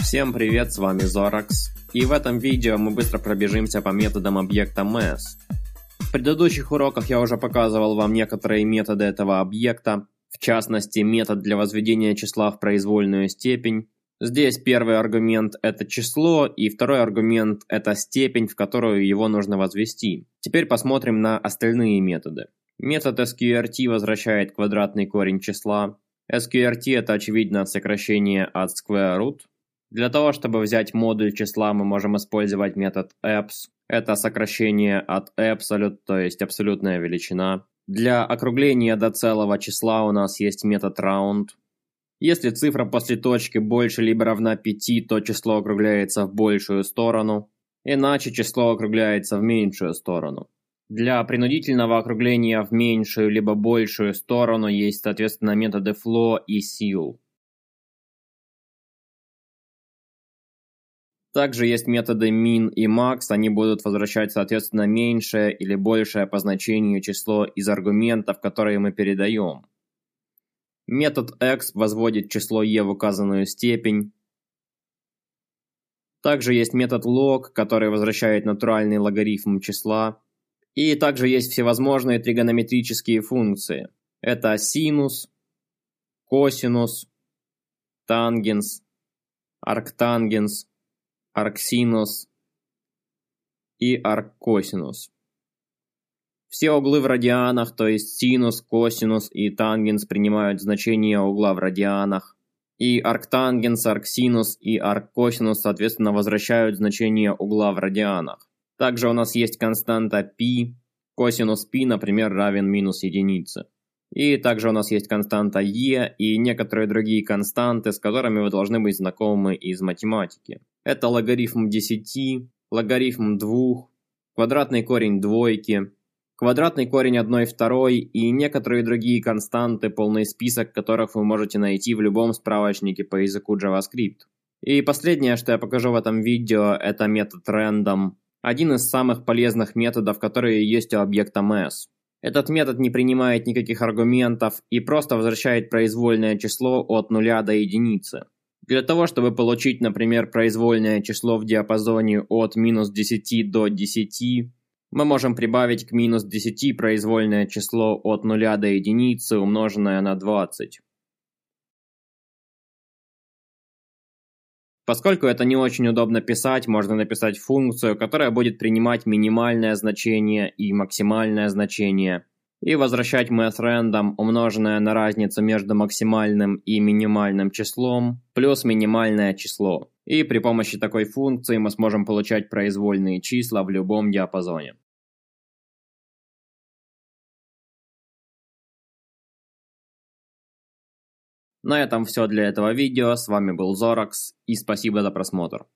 Всем привет, с вами Zorax, и в этом видео мы быстро пробежимся по методам объекта MES. В предыдущих уроках я уже показывал вам некоторые методы этого объекта, в частности метод для возведения числа в произвольную степень. Здесь первый аргумент это число, и второй аргумент это степень, в которую его нужно возвести. Теперь посмотрим на остальные методы. Метод SQRT возвращает квадратный корень числа. SQRT это очевидно сокращение от square root. Для того, чтобы взять модуль числа, мы можем использовать метод abs. Это сокращение от absolute, то есть абсолютная величина. Для округления до целого числа у нас есть метод round. Если цифра после точки больше либо равна 5, то число округляется в большую сторону. Иначе число округляется в меньшую сторону. Для принудительного округления в меньшую либо большую сторону есть, соответственно, методы flow и seal. Также есть методы min и max, они будут возвращать соответственно меньшее или большее по значению число из аргументов, которые мы передаем. Метод x возводит число e в указанную степень. Также есть метод log, который возвращает натуральный логарифм числа. И также есть всевозможные тригонометрические функции. Это синус, косинус, тангенс, арктангенс, арксинус и арккосинус. Все углы в радианах, то есть синус, косинус и тангенс принимают значение угла в радианах. И арктангенс, арксинус и арккосинус соответственно возвращают значение угла в радианах. Также у нас есть константа π, косинус π, например, равен минус единице. И также у нас есть константа e и некоторые другие константы, с которыми вы должны быть знакомы из математики. Это логарифм 10, логарифм 2, квадратный корень двойки, квадратный корень 1 второй и некоторые другие константы, полный список которых вы можете найти в любом справочнике по языку JavaScript. И последнее, что я покажу в этом видео, это метод random, один из самых полезных методов, которые есть у объекта MES. Этот метод не принимает никаких аргументов и просто возвращает произвольное число от нуля до единицы. Для того, чтобы получить, например, произвольное число в диапазоне от минус 10 до 10, мы можем прибавить к минус 10 произвольное число от нуля до единицы, умноженное на 20. Поскольку это не очень удобно писать, можно написать функцию, которая будет принимать минимальное значение и максимальное значение, и возвращать mathRandom, умноженное на разницу между максимальным и минимальным числом, плюс минимальное число. И при помощи такой функции мы сможем получать произвольные числа в любом диапазоне. На этом все для этого видео. С вами был Зоракс и спасибо за просмотр.